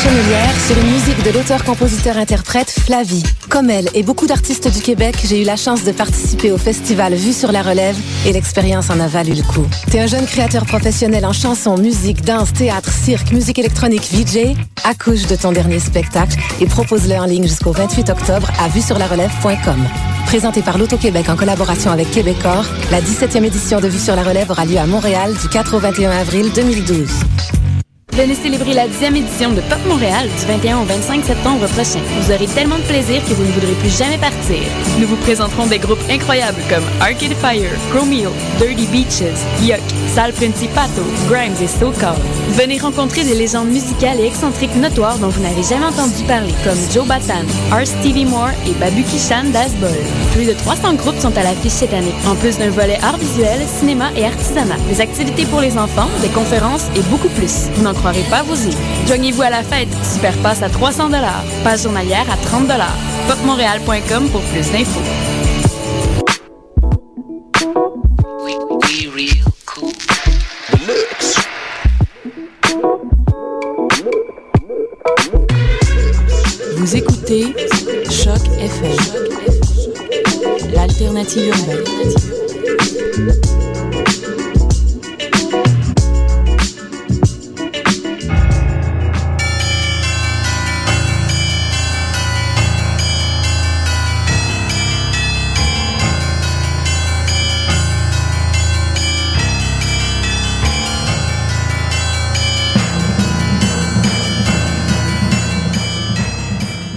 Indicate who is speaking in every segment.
Speaker 1: Sur une musique de l'auteur-compositeur-interprète Flavie. Comme elle et beaucoup d'artistes du Québec, j'ai eu la chance de participer au festival Vue sur la relève et l'expérience en a valu le coup. T'es un jeune créateur professionnel en chanson, musique, danse, théâtre, cirque, musique électronique, VJ? Accouche de ton dernier spectacle et propose-le en ligne jusqu'au 28 octobre à vue sur la relève.com. Présenté par l'Auto-Québec en collaboration avec Québecor, la 17e édition de Vue sur la relève aura lieu à Montréal du 4 au 21 avril 2012.
Speaker 2: Venez célébrer la 10e édition de Pop Montréal du 21 au 25 septembre prochain. Vous aurez tellement de plaisir que vous ne voudrez plus jamais partir. Nous vous présenterons des groupes incroyables comme Arcade Fire, Chromeo, Dirty Beaches, Yuck, Sal Principato, Grimes et So Venez rencontrer des légendes musicales et excentriques notoires dont vous n'avez jamais entendu parler, comme Joe Batan, R. Stevie Moore et Babu Kishan Dasbol. Plus de 300 groupes sont à l'affiche cette année, en plus d'un volet art visuel, cinéma et artisanat, des activités pour les enfants, des conférences et beaucoup plus. Vous n'en Joignez-vous à la fête. Super passe à 300 Passe journalière à 30 Popmontréal.com pour plus d'infos.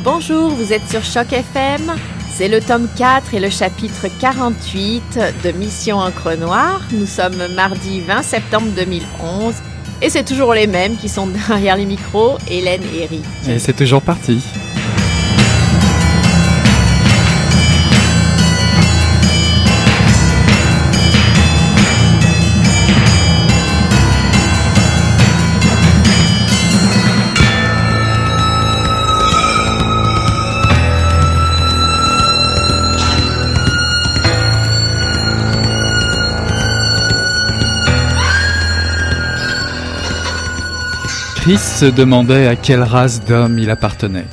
Speaker 3: Bonjour, vous êtes sur Choc FM. C'est le tome 4 et le chapitre 48 de Mission Encre Noire. Nous sommes mardi 20 septembre 2011 et c'est toujours les mêmes qui sont derrière les micros, Hélène et Eric.
Speaker 4: Et c'est toujours parti. Se demandait à quelle race d'homme il appartenait.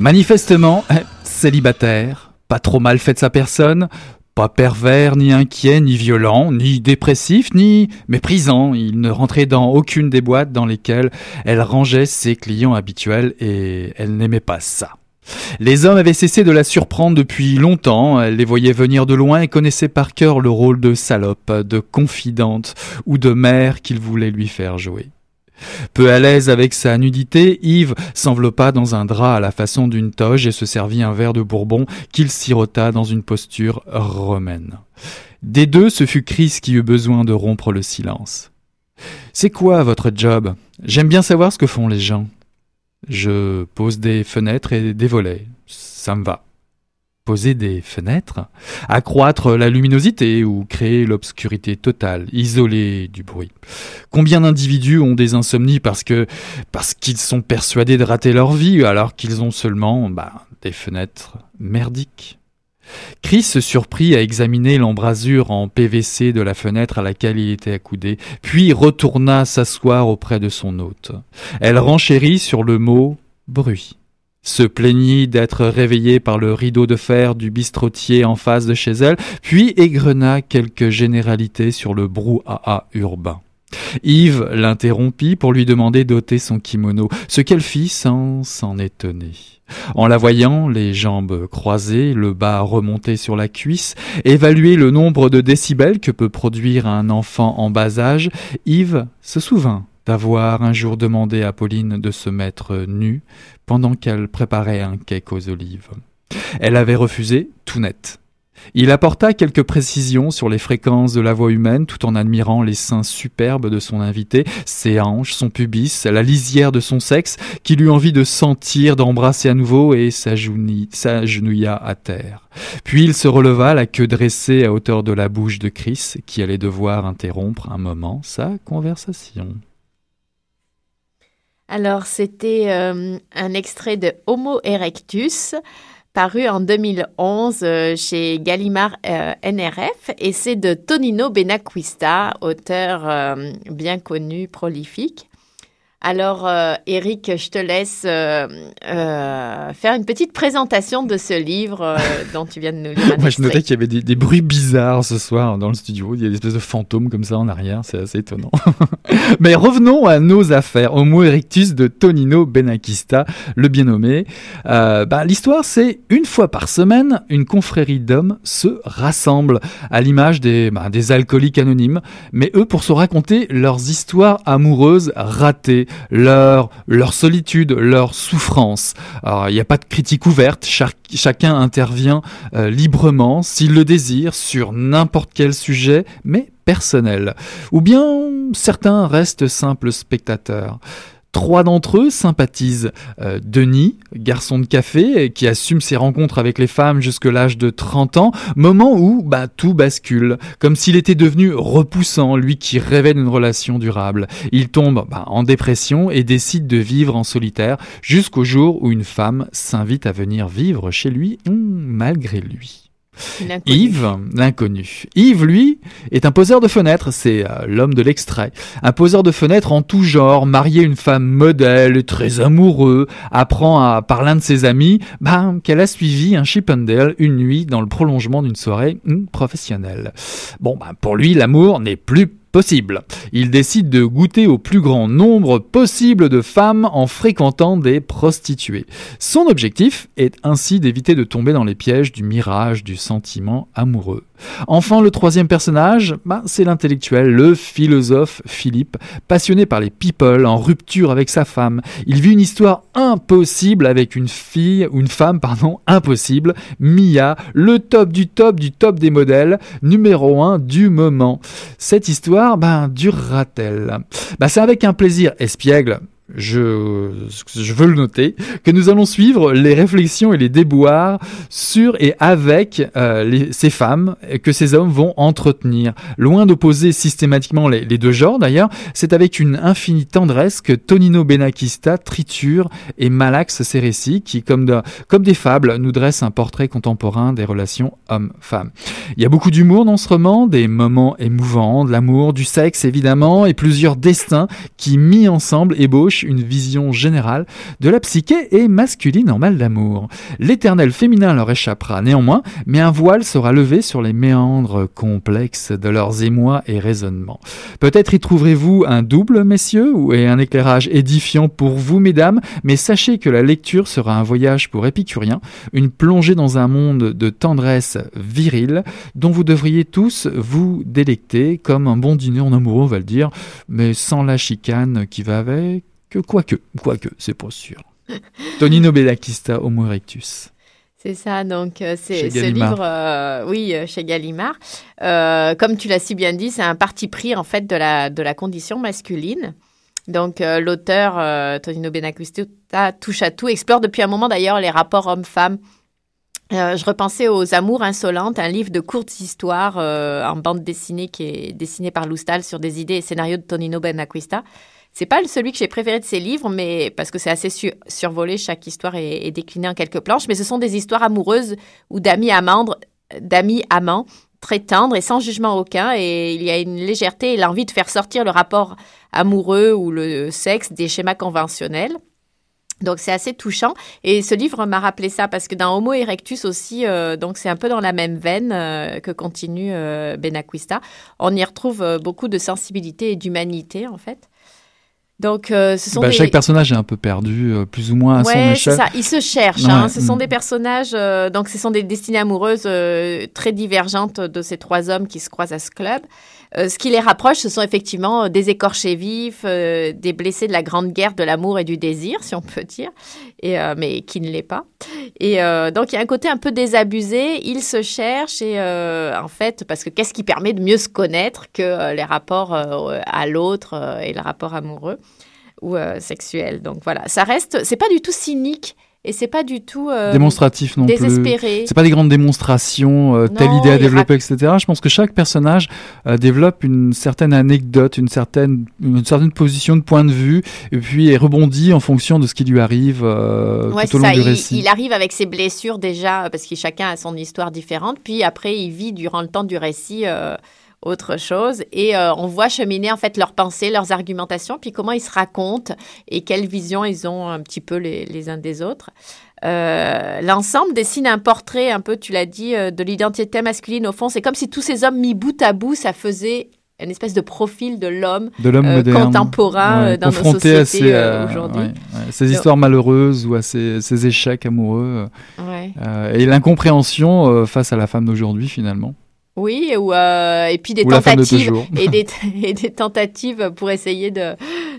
Speaker 4: Manifestement, eh, célibataire, pas trop mal fait de sa personne, pas pervers, ni inquiet, ni violent, ni dépressif, ni méprisant. Il ne rentrait dans aucune des boîtes dans lesquelles elle rangeait ses clients habituels et elle n'aimait pas ça. Les hommes avaient cessé de la surprendre depuis longtemps, elle les voyait venir de loin et connaissait par cœur le rôle de salope, de confidente ou de mère qu'il voulait lui faire jouer. Peu à l'aise avec sa nudité, Yves s'enveloppa dans un drap à la façon d'une toge et se servit un verre de bourbon qu'il sirota dans une posture romaine. Des deux, ce fut Chris qui eut besoin de rompre le silence. C'est quoi votre job? J'aime bien savoir ce que font les gens. Je pose des fenêtres et des volets. Ça me va poser des fenêtres, accroître la luminosité ou créer l'obscurité totale, isoler du bruit. Combien d'individus ont des insomnies parce que parce qu'ils sont persuadés de rater leur vie alors qu'ils ont seulement bah, des fenêtres merdiques? Chris se surprit à examiner l'embrasure en PVC de la fenêtre à laquelle il était accoudé, puis retourna s'asseoir auprès de son hôte. Elle renchérit sur le mot bruit se plaignit d'être réveillée par le rideau de fer du bistrotier en face de chez elle, puis égrena quelques généralités sur le brouhaha urbain. Yves l'interrompit pour lui demander d'ôter son kimono, ce qu'elle fit sans s'en étonner. En la voyant, les jambes croisées, le bas remonté sur la cuisse, évaluer le nombre de décibels que peut produire un enfant en bas âge, Yves se souvint d'avoir un jour demandé à Pauline de se mettre nue pendant qu'elle préparait un cake aux olives. Elle avait refusé tout net. Il apporta quelques précisions sur les fréquences de la voix humaine tout en admirant les seins superbes de son invité, ses hanches, son pubis, la lisière de son sexe, qu'il eut envie de sentir, d'embrasser à nouveau et s'agenouilla à terre. Puis il se releva, la queue dressée à hauteur de la bouche de Chris, qui allait devoir interrompre un moment sa conversation.
Speaker 3: Alors, c'était euh, un extrait de Homo erectus, paru en 2011 euh, chez Gallimard euh, NRF, et c'est de Tonino Benacquista, auteur bien connu, prolifique. Alors, euh, Eric, je te laisse euh, euh, faire une petite présentation de ce livre euh, dont tu viens de nous lire.
Speaker 4: Moi, je notais qu'il y avait des, des bruits bizarres ce soir dans le studio. Il y a des espèces de fantômes comme ça en arrière. C'est assez étonnant. Mais revenons à nos affaires. Homo erectus de Tonino Benakista, le bien nommé. Bah, L'histoire, c'est une fois par semaine, une confrérie d'hommes se rassemble à l'image des, bah, des alcooliques anonymes. Mais eux, pour se raconter leurs histoires amoureuses ratées, leur, leur solitude, leur souffrance. Il n'y a pas de critique ouverte. Chacun intervient euh, librement, s'il le désire, sur n'importe quel sujet, mais personnel. Ou bien certains restent simples spectateurs. Trois d'entre eux sympathisent. Euh, Denis, garçon de café, qui assume ses rencontres avec les femmes jusque l'âge de 30 ans, moment où bah, tout bascule, comme s'il était devenu repoussant, lui qui rêvait d'une relation durable. Il tombe bah, en dépression et décide de vivre en solitaire jusqu'au jour où une femme s'invite à venir vivre chez lui, hum, malgré lui. Yves, l'inconnu. Yves, lui, est un poseur de fenêtres, c'est euh, l'homme de l'extrait. Un poseur de fenêtres en tout genre, marié une femme modèle, très amoureux, apprend à, par l'un de ses amis ben, qu'elle a suivi un Chippendale une nuit dans le prolongement d'une soirée hum, professionnelle. Bon, ben, pour lui, l'amour n'est plus Il décide de goûter au plus grand nombre possible de femmes en fréquentant des prostituées. Son objectif est ainsi d'éviter de tomber dans les pièges du mirage du sentiment amoureux. Enfin, le troisième personnage, bah, c'est l'intellectuel, le philosophe Philippe, passionné par les people, en rupture avec sa femme. Il vit une histoire impossible avec une fille, une femme, pardon, impossible, Mia, le top du top du top des modèles, numéro un du moment. Cette histoire, ben, durera-t-elle? Bah, C'est avec un plaisir espiègle, je, je veux le noter, que nous allons suivre les réflexions et les déboires sur et avec euh, ces femmes que ces hommes vont entretenir. Loin d'opposer systématiquement les, deux genres d'ailleurs, c'est avec une infinie tendresse que Tonino Benakista triture et malaxe ces récits qui, comme, comme des fables, nous dressent un portrait contemporain des relations hommes-femmes. Il y a beaucoup d'humour dans ce roman, des moments émouvants, de l'amour, du sexe évidemment, et plusieurs destins qui, mis ensemble, ébauchent une vision générale de la psyché et masculine en mal d'amour. L'éternel féminin leur échappera néanmoins, mais un voile sera levé sur les méandres complexes de leurs émois et raisonnements. Peut-être y trouverez-vous un double, messieurs, et un éclairage édifiant pour vous, mesdames, mais sachez que la lecture sera un voyage pour épicuriens, une plongée dans un monde de tendresse virile, dont vous devriez tous vous délecter, comme un bon dîner en amoureux, on va le dire, mais sans la chicane qui va avec, quoique, quoique, c'est pas sûr. Tonino Bellakista, Homo erectus.
Speaker 3: C'est ça, donc euh, c'est ce livre, euh, oui, euh, chez Gallimard. Euh, comme tu l'as si bien dit, c'est un parti pris en fait de la, de la condition masculine. Donc l'auteur Tonino Benacquista touche à tout, explore depuis un moment d'ailleurs les rapports hommes-femmes. Je repensais aux Amours insolentes, un livre de courtes histoires en bande dessinée qui est dessiné par Loustal sur des idées et scénarios de Tonino Benacquista. C'est pas celui que j'ai préféré de ses livres, mais parce que c'est assez su- survolé, chaque histoire est, est déclinée en quelques planches. Mais ce sont des histoires amoureuses ou d'amis amandres, d'amis amants, très tendres et sans jugement aucun. Et il y a une légèreté et l'envie de faire sortir le rapport amoureux ou le sexe des schémas conventionnels. Donc c'est assez touchant et ce livre m'a rappelé ça parce que dans Homo erectus aussi, euh, donc c'est un peu dans la même veine euh, que continue euh, Benacquista. On y retrouve beaucoup de sensibilité et d'humanité en fait. Donc euh, ce sont
Speaker 4: Bah,
Speaker 3: des
Speaker 4: Chaque personnage est un peu perdu, euh, plus ou moins à son
Speaker 3: Ouais,
Speaker 4: échelle.
Speaker 3: ça. Ils se cherchent. hein. Ce sont
Speaker 4: mm.
Speaker 3: des personnages, euh, donc ce sont des destinées amoureuses très divergentes de ces trois hommes qui se croisent à ce club. Euh, ce qui les rapproche, ce sont effectivement euh, des écorchés vifs, euh, des blessés de la grande guerre de l'amour et du désir, si on peut dire, et, mais qui ne l'est pas. Et donc il y a un côté un peu désabusé. Ils se cherchent et en fait, parce que qu'est-ce qui permet de mieux se connaître que les rapports à l'autre et le rapport amoureux ou sexuel? Donc voilà, ça reste, c'est pas du tout cynique et c'est pas du tout euh,
Speaker 4: Démonstratif non plus.
Speaker 3: désespéré.
Speaker 4: C'est pas des grandes démonstrations, euh, telle idée à
Speaker 3: il
Speaker 4: développer, etc. Je pense que chaque personnage euh, développe une certaine anecdote, une certaine, une certaine position de point de vue, et puis est rebondit en fonction de ce qui lui arrive euh,
Speaker 3: Ouais,
Speaker 4: tout au long
Speaker 3: ça.
Speaker 4: du
Speaker 3: Il,
Speaker 4: récit.
Speaker 3: il arrive avec ses blessures déjà, parce que chacun a son histoire différente. Puis après, il vit durant le temps du récit euh, autre chose. Et euh, on voit cheminer en fait leurs pensées, leurs argumentations, puis comment ils se racontent et quelle vision ils ont un petit peu les, les uns des autres. Euh, L'ensemble dessine un portrait, un peu, tu l'as dit, euh, de l'identité masculine. Au fond, c'est comme si tous ces hommes mis bout à bout, ça faisait une espèce de profil de l'homme
Speaker 4: de l'homme
Speaker 3: euh, contemporain
Speaker 4: ouais,
Speaker 3: dans nos
Speaker 4: à
Speaker 3: sociétés
Speaker 4: ces,
Speaker 3: euh,
Speaker 4: euh,
Speaker 3: aujourd'hui.
Speaker 4: ouais, ouais, ces histoires malheureuses ou à ces, ces échecs amoureux euh, et l'incompréhension face à la femme d'aujourd'hui finalement
Speaker 3: Oui, ou, euh, et puis des
Speaker 4: ou de
Speaker 3: tentatives et des, et des tentatives pour essayer de,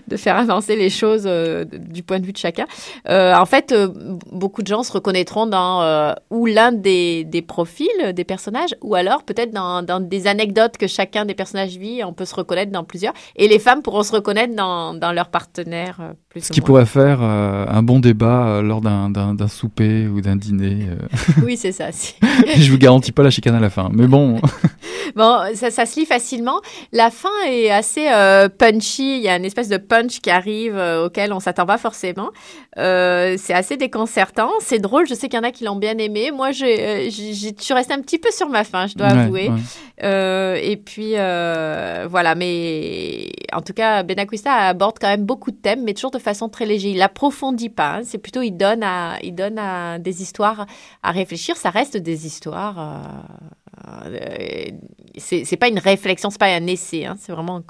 Speaker 3: de faire avancer les choses euh, du point de vue de chacun. Euh, en fait, euh, beaucoup de gens se reconnaîtront dans euh, ou l'un des, des profils des personnages, ou alors peut-être dans, dans des anecdotes que chacun des personnages vit. On peut se reconnaître dans plusieurs. Et les femmes pourront se reconnaître dans, dans leur partenaire. euh, plus
Speaker 4: Ce
Speaker 3: ou
Speaker 4: qui
Speaker 3: moins.
Speaker 4: pourrait faire euh, un bon débat euh, lors d'un- d'un d'un souper ou d'un dîner. euh.
Speaker 3: Oui, c'est ça. si.
Speaker 4: Je vous garantis pas la chicane à la fin. Mais bon,
Speaker 3: Bon, ça, ça se lit facilement. La fin est assez euh, punchy. Il y a une espèce de punch qui arrive euh, auquel on s'attend pas forcément. Euh, c'est assez déconcertant. C'est drôle. Je sais qu'il y en a qui l'ont bien aimé. Moi, j'ai, je suis restée un petit peu sur ma faim, je dois
Speaker 4: ouais,
Speaker 3: avouer.
Speaker 4: ouais.
Speaker 3: Et puis voilà, mais en tout cas, Benacquista aborde quand même beaucoup de thèmes, mais toujours de façon très légère. Il approfondit pas. hein. C'est plutôt il donne à, il donne à des histoires à réfléchir. Ça reste des histoires. Euh, c'est pas une réflexion, c'est pas un essai. hein. C'est vraiment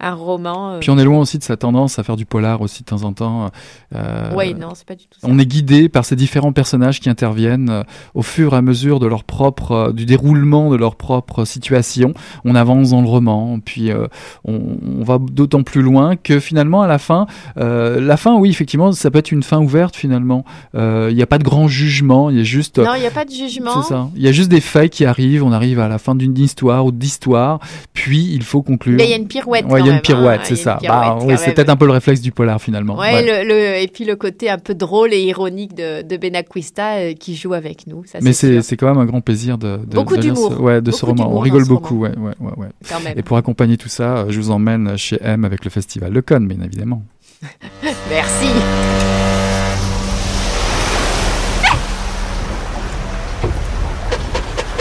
Speaker 3: un roman. euh.
Speaker 4: Puis on est loin aussi de sa tendance à faire du polar aussi de temps en temps. Euh,
Speaker 3: Ouais, non, c'est pas du tout ça.
Speaker 4: On est guidé par ces différents personnages qui interviennent euh, au fur et à mesure de leur propre, euh, du déroulement de leur propre situation. On avance dans le roman, puis euh, on, on va d'autant plus loin que finalement à la fin, euh, la fin, oui, effectivement, ça peut être une fin ouverte finalement. Euh, Il n'y a pas de grand jugement, il y a juste.
Speaker 3: Non, il n'y a pas de jugement.
Speaker 4: C'est ça. Il y a juste des faits qui arrivent. On arrive à la fin d'une histoire ou d'histoire, puis il faut conclure.
Speaker 3: Mais il y a une pirouette.
Speaker 4: Ouais, il y a une
Speaker 3: même,
Speaker 4: pirouette,
Speaker 3: hein.
Speaker 4: c'est ça. Bah, oui, c'est peut-être un peu le réflexe du polar finalement.
Speaker 3: Ouais,
Speaker 4: Ouais.
Speaker 3: Le, le- et puis le côté un peu drôle et ironique de, de Benacquista euh, qui joue avec nous. Ça,
Speaker 4: Mais
Speaker 3: c'est
Speaker 4: quand même un grand plaisir de, de,
Speaker 3: Beaucoup
Speaker 4: de lire ce,
Speaker 3: d'humour.
Speaker 4: ouais, de ce
Speaker 3: Beaucoup
Speaker 4: roman. On rigole beaucoup, ouais, ouais, ouais, ouais.
Speaker 3: quand même.
Speaker 4: Et pour accompagner tout ça, euh, je vous emmène chez M avec le festival Le Con, bien évidemment.
Speaker 3: Merci.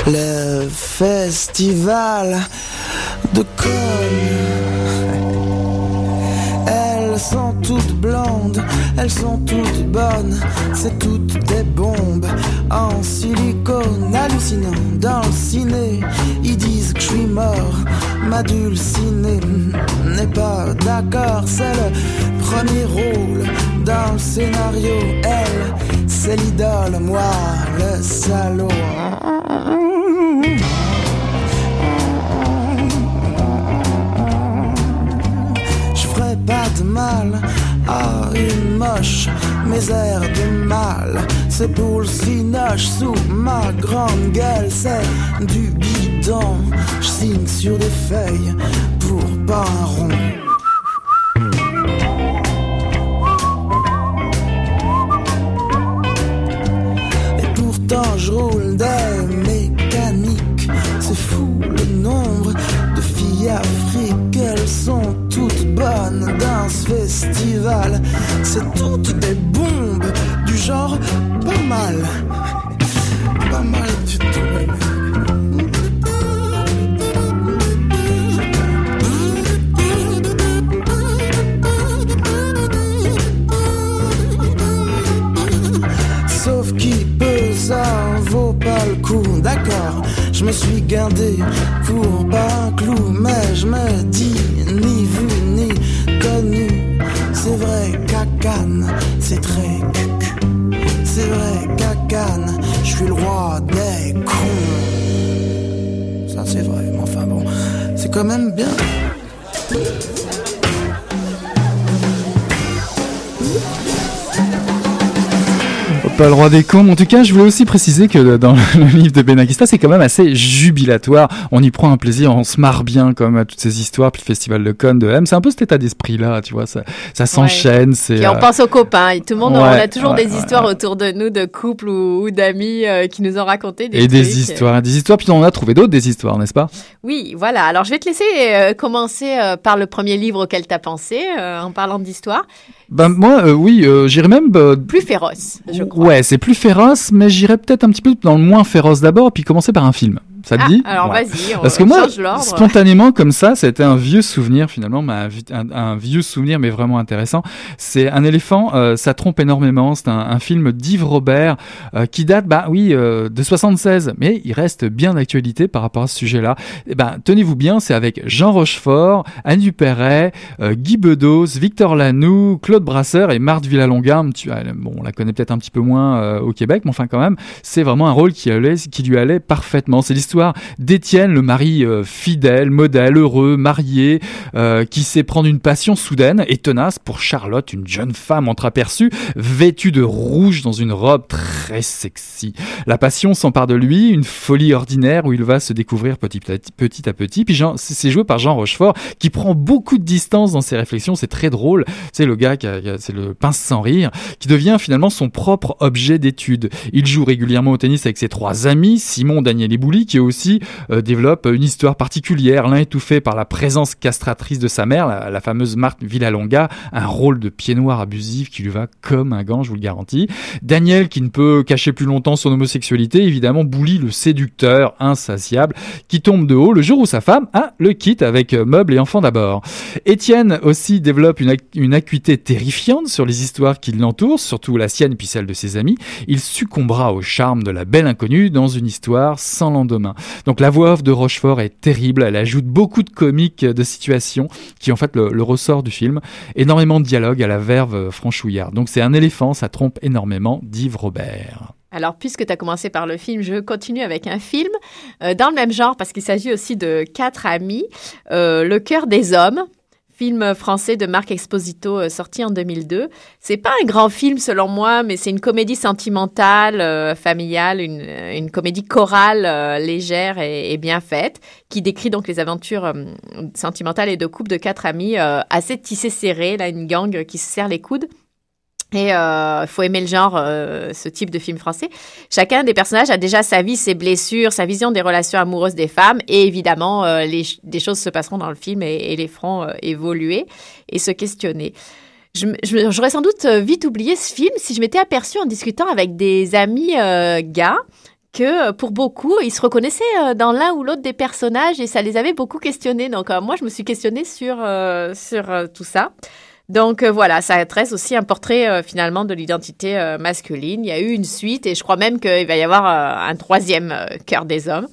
Speaker 5: Le festival de Cône. Elles sont toutes blondes, elles sont toutes bonnes, c'est toutes des bombes en silicone hallucinant dans le ciné. Ils disent que je suis mort, ma dulcinée n'est pas d'accord, c'est le premier rôle dans le scénario. Elle, c'est l'idole, moi, le salaud. Mal à une moche, airs de mal. C'est pour le cinoche sous ma grande gueule, c'est du bidon. Je signe sur des feuilles pour pas. Et pourtant je roule festival. C'est toutes des bombes du genre pas mal. Pas mal du tout. Sauf qui peut, ça vaut pas le coup, d'accord. Je me suis gardé pour pas un clou, mais je me dis vrai qu'à Cannes, c'est très. C'est vrai qu'à Cannes, je suis le roi des cons. Ça c'est vrai, mais enfin bon, c'est quand même bien.
Speaker 4: Pas le roi des cons. En tout cas, je voulais aussi préciser que dans le livre de Benakista, c'est quand même assez jubilatoire. On y prend un plaisir, on se marre bien comme à toutes ces histoires. Puis le festival de Cannes de M, c'est un peu cet état d'esprit-là, tu vois. Ça, ça s'enchaîne. C'est.
Speaker 3: Et on
Speaker 4: euh,
Speaker 3: pense aux copains. Et tout le monde,
Speaker 4: ouais,
Speaker 3: on a toujours
Speaker 4: ouais,
Speaker 3: des histoires autour de nous, de couples ou, ou d'amis euh, qui nous ont raconté des
Speaker 4: et des histoires, des histoires. Puis on a trouvé d'autres des histoires, n'est-ce pas?
Speaker 3: Oui, voilà. Alors, je vais te laisser euh, commencer par le premier livre auquel tu as pensé, en parlant d'histoire.
Speaker 4: Ben moi, oui, j'irais même.
Speaker 3: Plus féroce, je crois.
Speaker 4: Ouais, c'est plus féroce, mais j'irais peut-être un petit peu dans le moins féroce d'abord, puis commencer par un film. Ça te
Speaker 3: Ah,
Speaker 4: dit
Speaker 3: alors
Speaker 4: Ouais.
Speaker 3: vas-y,
Speaker 4: Parce que moi, spontanément comme ça, c'était un vieux souvenir finalement, mais un, vi- un- un vieux souvenir mais vraiment intéressant. C'est un éléphant, euh, ça trompe énormément. C'est un, un film d'Yves Robert euh, qui date, bah oui, euh, de 76, mais il reste bien d'actualité par rapport à ce sujet-là. Et ben, tenez-vous bien, c'est avec Jean Rochefort, Anne Dupéret, Guy Bedos, Victor Lanoux, Claude Brasseur et Marthe Villalonga. Euh, Bon, on la connaît peut-être un petit peu moins au Québec, mais enfin quand même, c'est vraiment un rôle qui, allait, qui lui allait parfaitement. C'est l'histoire d'Étienne, le mari euh, fidèle, modèle, heureux, marié, euh, qui sait prendre une passion soudaine et tenace pour Charlotte, une jeune femme entreaperçue, vêtue de rouge dans une robe très sexy. La passion s'empare de lui, une folie ordinaire où il va se découvrir petit à petit. À petit. Puis c'est joué par Jean Rochefort qui prend beaucoup de distance dans ses réflexions. C'est très drôle. C'est le gars qui a- c'est le pince sans rire, qui devient finalement son propre objet d'étude. Il joue régulièrement au tennis avec ses trois amis, Simon, Daniel et Bouli, qui aussi euh, développent une histoire particulière. L'un étouffé par la présence castratrice de sa mère, la, fameuse Marthe Villalonga, un rôle de pied noir abusif qui lui va comme un gant, je vous le garantis. Daniel qui ne peut cacher plus longtemps son homosexualité, évidemment Bouli le séducteur insatiable qui tombe de haut le jour où sa femme a le quitte avec euh, meubles et enfants d'abord. Étienne aussi développe une, une acuité terrifiante sur les histoires qui l'entourent, surtout la sienne puis celle de ses amis. Il succombera au charme de la belle inconnue dans une histoire sans lendemain. Donc la voix off de Rochefort est terrible, elle ajoute beaucoup de comiques de situations qui en fait le, ressort du film, énormément de dialogue à la verve euh, franchouillard. Donc c'est un éléphant, ça trompe énormément d'Yves Robert.
Speaker 3: Alors, puisque tu as commencé par le film, je continue avec un film euh, dans le même genre, parce qu'il s'agit aussi de quatre amis. Euh, le cœur des hommes, film français de Marc Exposito euh, sorti en 2002. C'est pas un grand film selon moi, mais c'est une comédie sentimentale, euh, familiale, une, euh, une comédie chorale légère et, bien faite, qui décrit donc les aventures sentimentales et de couple de quatre amis assez tissés serrés, là une gang qui se serre les coudes. Et il faut aimer le genre, euh, ce type de film français. Chacun des personnages a déjà sa vie, ses blessures, sa vision des relations amoureuses des femmes. Et évidemment, euh, les, des choses se passeront dans le film et, les feront euh, évoluer et se questionner. J'aurais sans doute euh, vite oublié ce film si je m'étais aperçue en discutant avec des amis euh, gars que euh, pour beaucoup, ils se reconnaissaient euh, dans l'un ou l'autre des personnages et ça les avait beaucoup questionnés. Donc euh, moi, je me suis questionnée sur, euh, sur euh, tout ça. Donc euh, voilà, ça dresse aussi un portrait euh, finalement de l'identité euh, masculine. Il y a eu une suite et je crois même qu'il va y avoir un troisième cœur des hommes.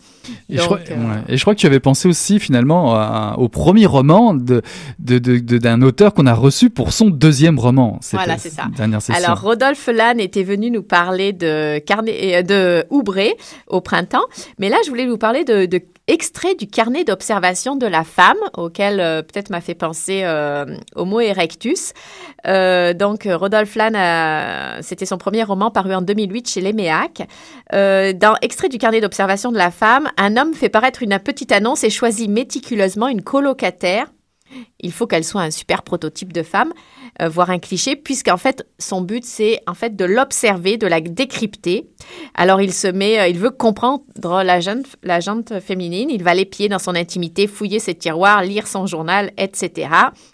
Speaker 4: Et, je crois,
Speaker 3: Donc,
Speaker 4: ouais. Et je crois que tu avais pensé aussi finalement à- au premier roman de, de, de- de- d'un auteur qu'on a reçu pour son deuxième roman.
Speaker 3: Voilà, c'est ça.
Speaker 4: Dernière session.
Speaker 3: Alors Rodolphe Lannes était venu nous parler de carnet de Houbré au printemps, mais là je voulais vous parler de extrait du carnet d'observation de la femme auquel euh, peut-être m'a fait penser euh, Homo erectus. Euh, donc Rodolphe Lannes, c'était son premier roman paru en 2008 chez. Euh, dans extrait du carnet d'observation de la femme, un homme fait paraître une petite annonce et choisit méticuleusement une colocataire. Il faut qu'elle soit un super prototype de femme, euh, voire un cliché, puisqu'en fait, son but, c'est en fait de l'observer, de la décrypter. Alors, il se met, euh, il veut comprendre la jeune, la féminine, il va l'épier dans son intimité, fouiller ses tiroirs, lire son journal, etc.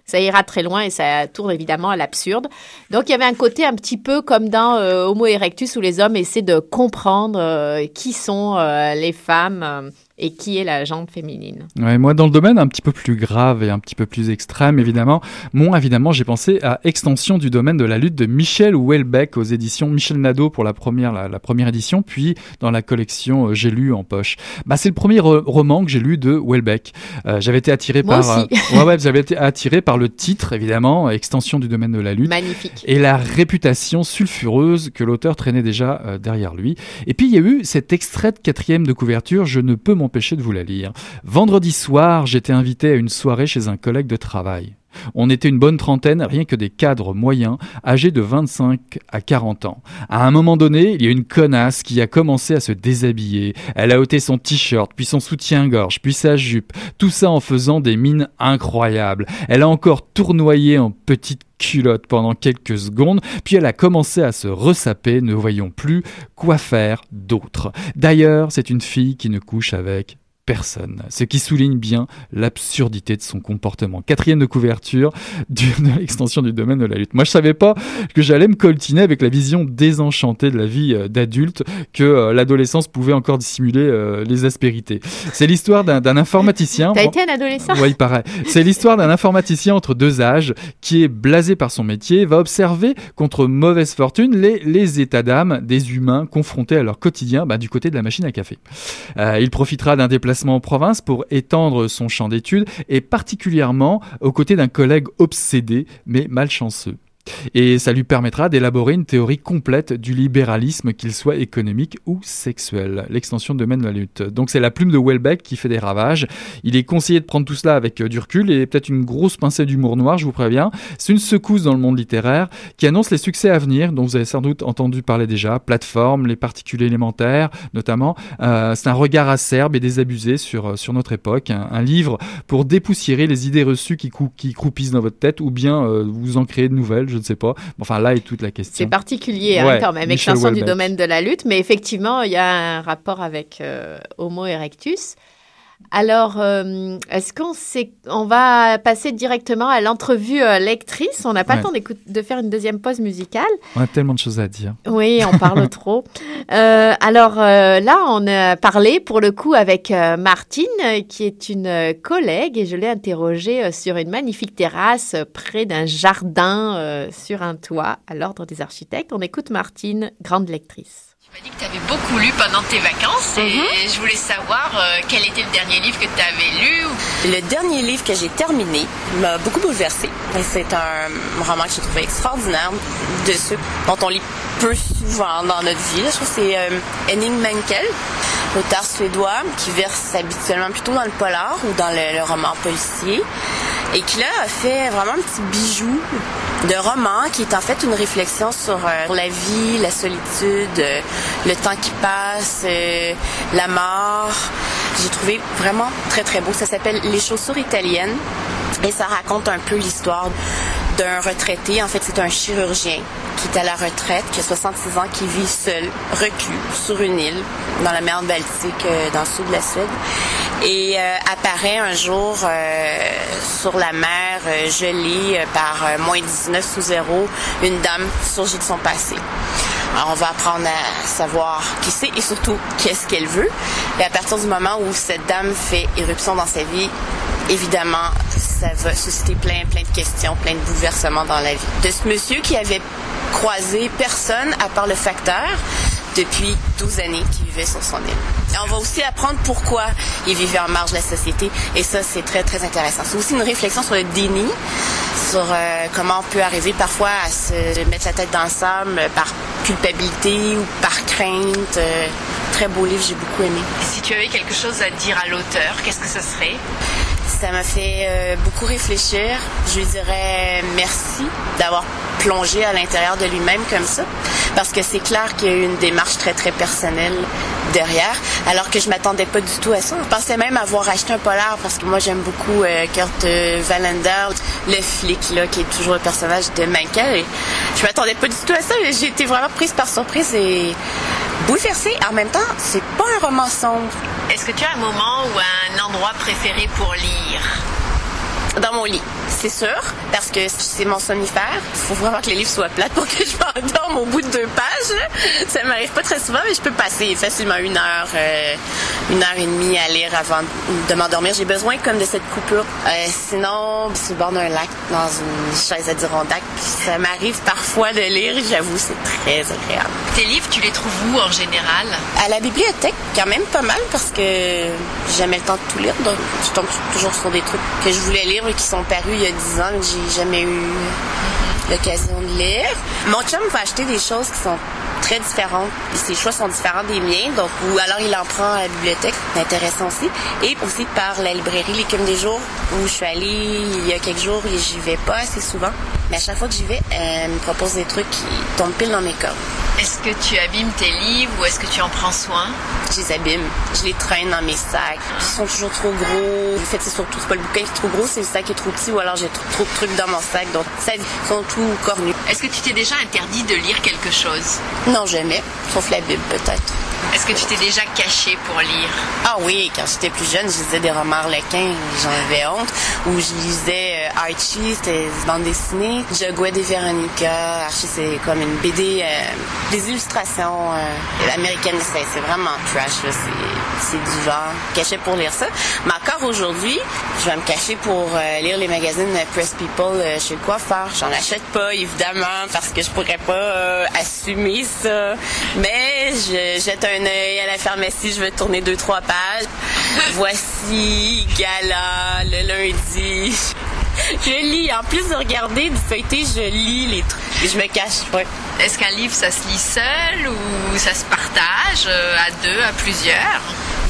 Speaker 3: Ça ira très loin et ça tourne évidemment à l'absurde. Donc, il y avait un côté un petit peu comme dans euh, Homo erectus où les hommes essaient de comprendre qui sont les femmes et qui est la jante féminine.
Speaker 4: Ouais, moi, dans le domaine un petit peu plus grave et un petit peu plus extrême, évidemment, moi, évidemment, j'ai pensé à extension du domaine de la lutte de Michel Houellebecq aux éditions Michel Nadeau pour la première, la, la première édition, puis dans la collection euh, J'ai lu en poche. Bah, c'est le premier ro- roman que j'ai lu de Houellebecq. Euh, j'avais été attiré
Speaker 3: Moi
Speaker 4: par,
Speaker 3: aussi.
Speaker 4: euh, ouais, ouais, j'avais été attiré par le titre, évidemment, extension du domaine de la lutte.
Speaker 3: Magnifique.
Speaker 4: et la réputation sulfureuse que l'auteur traînait déjà euh, derrière lui. Et puis il y a eu cet extrait de quatrième de couverture, je ne peux m'empêcher de vous la lire. Vendredi soir, j'étais invité à une soirée chez un collègue de travail. On était une bonne trentaine, rien que des cadres moyens, âgés de 25 à 40 ans. À un moment donné, il y a une connasse qui a commencé à se déshabiller. Elle a ôté son t-shirt, puis son soutien-gorge, puis sa jupe, tout ça en faisant des mines incroyables. Elle a encore tournoyé en petite culotte pendant quelques secondes, puis elle a commencé à se ressaper, ne voyons plus quoi faire d'autre. D'ailleurs, c'est une fille qui ne couche avec personne, ce qui souligne bien l'absurdité de son comportement. Quatrième de couverture de l'extension du domaine de la lutte. Moi, je savais pas que j'allais me coltiner avec la vision désenchantée de la vie euh, d'adulte, que euh, l'adolescence pouvait encore dissimuler euh, les aspérités. C'est l'histoire d'un informaticien.
Speaker 3: T'as été un adolescent
Speaker 4: Oui, pareil. C'est l'histoire d'un informaticien entre deux âges qui est blasé par son métier, va observer contre mauvaise fortune les, les états d'âme des humains confrontés à leur quotidien bah, du côté de la machine à café. il profitera d'un déplacement en province pour étendre son champ d'études et particulièrement aux côtés d'un collègue obsédé mais malchanceux. Et ça lui permettra d'élaborer une théorie complète du libéralisme, qu'il soit économique ou sexuel. L'extension de domaine de la lutte. Donc c'est la plume de Welbeck qui fait des ravages. Il est conseillé de prendre tout cela avec euh, du recul et peut-être une grosse pincée d'humour noir, je vous préviens. C'est une secousse dans le monde littéraire qui annonce les succès à venir, dont vous avez sans doute entendu parler déjà. Plateforme, les particules élémentaires, notamment. Euh, c'est un regard acerbe et désabusé sur, euh, notre époque. Un, livre pour dépoussiérer les idées reçues qui, qui croupissent dans votre tête ou bien vous en créer de nouvelles ne sais pas. Enfin, là est toute la question.
Speaker 3: C'est particulier hein, quand même, extension du domaine de la lutte, mais effectivement, il y a un rapport avec euh, Homo erectus. Alors, euh, est-ce qu'on sait, on va passer directement à l'entrevue euh, lectrice? On n'a pas le temps de faire une deuxième pause musicale.
Speaker 4: On a tellement de choses à dire.
Speaker 3: Oui, on parle trop. Euh, alors là, on a parlé pour le coup avec Martine, qui est une collègue, et je l'ai interrogée sur une magnifique terrasse près d'un jardin sur un toit à l'ordre des architectes. On écoute Martine, grande lectrice.
Speaker 6: Tu m'as dit que tu avais beaucoup lu pendant tes vacances et mhm. je voulais savoir euh, quel était le dernier livre que tu avais lu.
Speaker 7: Le dernier livre que j'ai terminé m'a beaucoup bouleversé. C'est un roman que j'ai trouvé extraordinaire de ceux dont on lit peu souvent dans notre vie. Je trouve que c'est euh, Henning Menkel, l'auteur suédois qui verse habituellement plutôt dans le polar ou dans le, roman policier et qui là a fait vraiment un petit bijou de roman qui est en fait une réflexion sur euh, la vie, la solitude, euh, le temps qui passe, euh, la mort. J'ai trouvé vraiment très très beau. Ça s'appelle Les chaussures italiennes et ça raconte un peu l'histoire d'un retraité. En fait, c'est un chirurgien qui est à la retraite, qui a 66 ans, qui vit seul, reclus, sur une île, dans la mer Baltique, dans le sud de la Suède. Et apparaît un jour sur la mer gelée par moins 19 sous zéro, une dame surgit de son passé. Alors, on va apprendre à savoir qui c'est et surtout qu'est-ce qu'elle veut. Et à partir du moment où cette dame fait éruption dans sa vie, évidemment, ça va susciter plein, plein de questions, plein de bouleversements dans la vie. De ce monsieur qui avait croisé personne à part le facteur depuis 12 années qu'il vivait sur son île. On va aussi apprendre pourquoi il vivait en marge de la société. Et ça, c'est très, très intéressant. C'est aussi une réflexion sur le déni, sur euh, comment on peut arriver parfois à se mettre la tête dans le sable par culpabilité ou par crainte. Euh, très beau livre, j'ai beaucoup aimé.
Speaker 6: Si tu avais quelque chose à dire à l'auteur, qu'est-ce que ce serait?
Speaker 7: Ça m'a fait euh, beaucoup réfléchir. Je lui dirais merci d'avoir plongé à l'intérieur de lui-même comme ça, parce que c'est clair qu'il y a eu une démarche très très personnelle derrière, alors que je m'attendais pas du tout à ça. Je pensais même avoir acheté un polar parce que moi j'aime beaucoup euh, Kurt euh, Wallander, le flic là qui est toujours le personnage de Michael. Et je m'attendais pas du tout à ça. J'ai été vraiment prise par surprise et bouleversée. En même temps, c'est pas un roman sombre.
Speaker 6: Est-ce que tu as un moment ou un endroit préféré pour lire?
Speaker 7: Dans mon lit c'est sûr, parce que c'est mon somnifère. Il faut vraiment que les livres soient plates pour que je m'endorme au bout de deux pages. Ça m'arrive pas très souvent, mais je peux passer facilement une heure, euh, une heure et demie à lire avant de m'endormir. J'ai besoin comme de cette coupure. Euh, sinon, sur le bord d'un lac, dans une chaise à Dirondac, ça m'arrive parfois de lire. J'avoue, c'est très agréable.
Speaker 6: Tes livres, tu les trouves où en général?
Speaker 7: À la bibliothèque, quand même pas mal, parce que j'ai jamais le temps de tout lire. Donc, je tombe toujours sur des trucs que je voulais lire et qui sont parus il y a 10 ans que j'ai jamais eu l'occasion de lire. Mon chum va acheter des choses qui sont très différentes. Ses choix sont différents des miens, donc ou alors il en prend à la bibliothèque, c'est intéressant aussi. Et aussi par la librairie L'écume des jours où je suis allée il y a quelques jours et j'y vais pas assez souvent. Mais à chaque fois que j'y vais, elle me propose des trucs qui tombent pile dans mes cordes.
Speaker 6: Est-ce que tu abîmes tes livres ou est-ce que tu en prends soin?
Speaker 7: Je les abîme. Je les traîne dans mes sacs. Ils sont toujours trop gros. En fait, c'est surtout, pas le bouquin qui est trop gros, c'est le sac qui est trop petit ou alors j'ai trop, de trucs dans mon sac. Donc, ça, ils sont tout cornus.
Speaker 6: Est-ce que tu t'es déjà interdit de lire quelque chose?
Speaker 7: Non, jamais. Sauf la Bible, peut-être.
Speaker 6: Est-ce que tu t'es déjà caché pour lire?
Speaker 7: Ah oui, quand j'étais plus jeune, je lisais des romans harlequins, j'en avais honte. Ou je lisais Archie, c'était des bandes dessinées. Je jouais des Véronica. Archie, c'est comme une BD, euh, des illustrations euh, américaines. C'est vraiment trash, là. C'est- du genre. Caché pour lire ça. Mais encore aujourd'hui, je vais me cacher pour euh, lire les magazines euh, Press People euh, chez le coiffeur. J'en achète pas, évidemment, parce que je pourrais pas euh, assumer ça. Mais je jette un œil à la pharmacie, je vais tourner deux, trois pages. Voici, gala, le lundi. Je lis. En plus de regarder, du feuilleté, je lis les trucs. Et je me cache pas.
Speaker 6: Est-ce qu'un livre, ça se lit seul ou ça se partage euh, à deux, à plusieurs?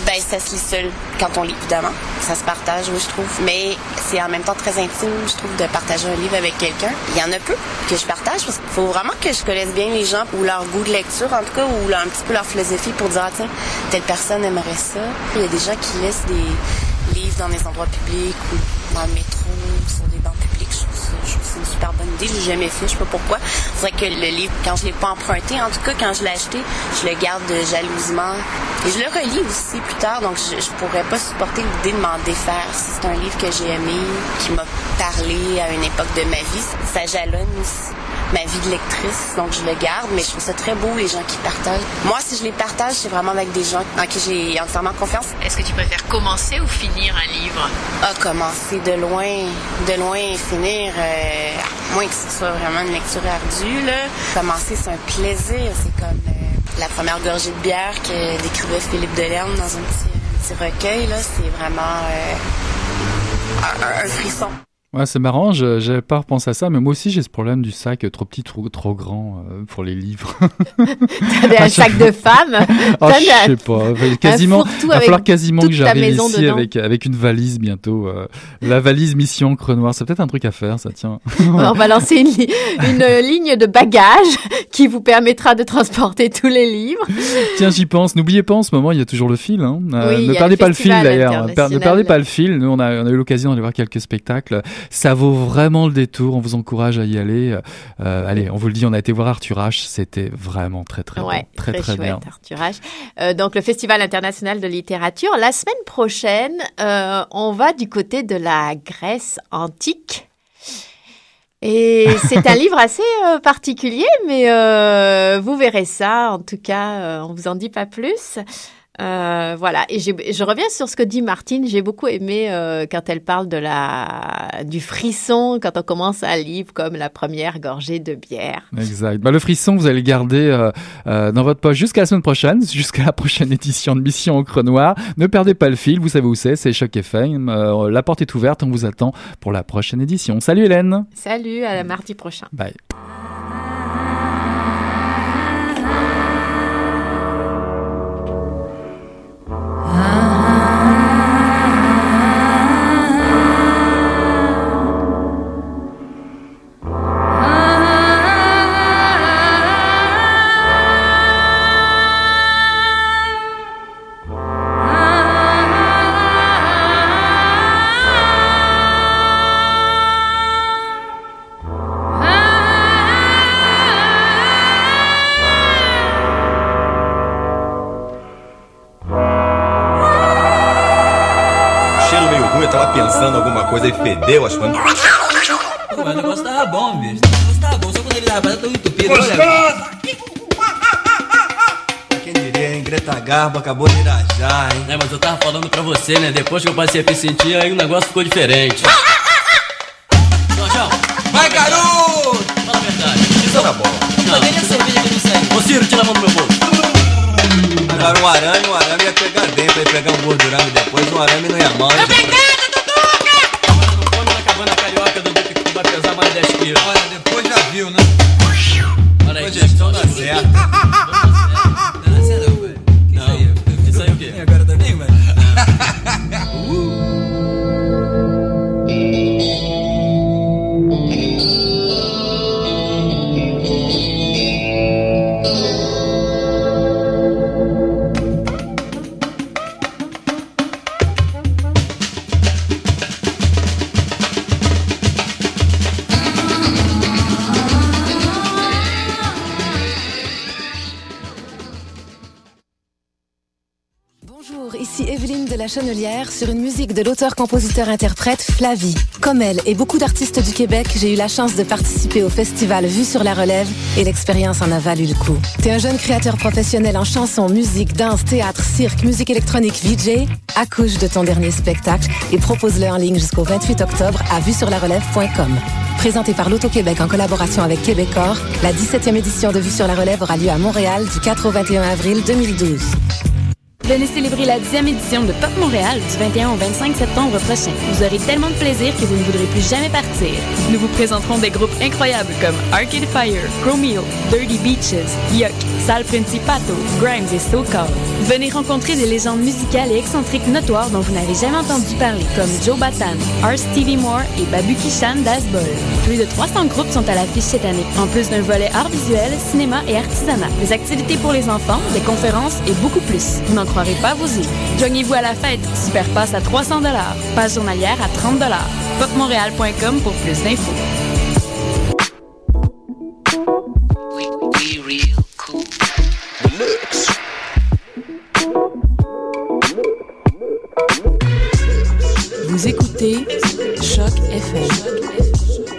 Speaker 7: Ben, ça se lit seul quand on lit, évidemment. Ça se partage, oui, je trouve. Mais c'est en même temps très intime, je trouve, de partager un livre avec quelqu'un. Il y en a peu que je partage parce qu'il faut vraiment que je connaisse bien les gens ou leur goût de lecture, en tout cas, ou leur- un petit peu leur philosophie pour dire, ah, tiens, telle personne aimerait ça. Il y a des gens qui laissent des livres dans des endroits publics ou dans le métro, sur des bancs publics. Je trouve je que c'est une super bonne idée. J'ai jamais fait, je sais pas pourquoi. C'est vrai que le livre, quand je l'ai pas emprunté, en tout cas, quand je l'ai acheté, je le garde jalousement. Et je le relis aussi plus tard, donc je, je pourrais pas supporter l'idée de m'en défaire. Si c'est un livre que j'ai aimé, qui m'a parlé à une époque de ma vie, ça jalonne aussi ma vie de lectrice, donc je le garde, mais je trouve ça très beau, les gens qui partagent. Moi, si je les partage, c'est vraiment avec des gens en qui j'ai entièrement confiance.
Speaker 6: Est-ce que tu préfères commencer ou finir un livre?
Speaker 7: à commencer de loin, de loin et finir, euh, à moins que ce soit vraiment une lecture ardue, là. Commencer, c'est un plaisir. C'est comme euh, la première gorgée de bière que décrivait Philippe Delerme dans un petit, petit recueil, là. C'est vraiment euh, un frisson.
Speaker 4: Ouais, c'est marrant, je- j'avais pas repensé à ça, mais moi aussi j'ai ce problème du sac trop petit, trop, trop grand euh, pour les livres.
Speaker 3: T'avais un sac de femme.
Speaker 4: Oh, je sais pas, quasiment,
Speaker 3: fourre-tout
Speaker 4: il va falloir quasiment que j'arrive ici
Speaker 3: dedans.
Speaker 4: avec, avec une valise bientôt. euh, la valise Mission Encre Noire, c'est peut-être un truc à faire, ça tient.
Speaker 3: On va lancer une, li- une ligne de bagages qui vous permettra de transporter tous les livres.
Speaker 4: Tiens, j'y pense. N'oubliez pas, en ce moment, il y a toujours le fil. hein. Euh,
Speaker 3: Oui,
Speaker 4: ne perdez pas le fil d'ailleurs. Ne perdez pas le fil. Nous, on a, on a eu l'occasion d'aller voir quelques spectacles. Ça vaut vraiment le détour. On vous encourage à y aller. Euh, allez, on vous le dit, on a été voir Arthur H. C'était vraiment très très
Speaker 3: Ouais,
Speaker 4: bon. Très très,
Speaker 3: chouette,
Speaker 4: bien.
Speaker 3: Arthur H. Euh, donc le Festival international de littérature. La semaine prochaine, euh, on va du côté de la Grèce antique. Et c'est un livre assez euh, particulier, mais euh, vous verrez ça. En tout cas, euh, on vous en dit pas plus. Euh, voilà. Et je reviens sur ce que dit Martine. J'ai beaucoup aimé euh, quand elle parle de la du frisson quand on commence un livre comme la première gorgée de bière.
Speaker 4: Exact. Bah, le frisson, vous allez le garder euh, euh, dans votre poche jusqu'à la semaine prochaine, jusqu'à la prochaine édition de Mission Encre Noire. Ne perdez pas le fil, vous savez où c'est, c'est Choc FM. Euh, la porte est ouverte, on vous attend pour la prochaine édition. Salut Hélène
Speaker 3: Salut, à mardi prochain.
Speaker 4: Bye.
Speaker 8: Ah. E fedeu, acho que
Speaker 9: mas o negócio tava bom, bicho. O negócio tava bom, só quando ele tava tão entupido. Olha,
Speaker 8: Quem diria, hein? Greta Garbo acabou de irajar, hein?
Speaker 9: né, mas eu tava falando pra você, né? Depois que eu passei a me sentir, aí o negócio ficou diferente.
Speaker 1: 谁呀 de l'auteur-compositeur-interprète Flavie. Comme elle et beaucoup d'artistes du Québec, j'ai eu la chance de participer au festival Vue sur la relève et l'expérience en a valu le coup. T'es un jeune créateur professionnel en chanson, musique, danse, théâtre, cirque, musique électronique, VJ? Accouche de ton dernier spectacle et propose-le en ligne jusqu'au 28 octobre à vuesurlarelève.com. Présenté par l'Auto-Québec en collaboration avec Québecor, la 17e édition de Vue sur la relève aura lieu à Montréal du 4 au 21 avril 2012.
Speaker 2: Venez célébrer la 10e édition de Pop Montréal du 21 au 25 septembre prochain. Vous aurez tellement de plaisir que vous ne voudrez plus jamais partir. Nous vous présenterons des groupes incroyables comme Arcade Fire, Chromeo, Dirty Beaches, Yuck, Sal Principato, Grimes et So Called. Venez rencontrer des légendes musicales et excentriques notoires dont vous n'avez jamais entendu parler, comme Joe Batan, R. Stevie Moore et Babu Kishan d'Asbol. Plus de 300 groupes sont à l'affiche cette année, en plus d'un volet art visuel, cinéma et artisanat, des activités pour les enfants, des conférences et beaucoup plus. Vous n'en croirez pas vos yeux. Joignez-vous à la fête. Super passe à 300 Passe journalière à 30 Popmontréal.com pour plus d'infos.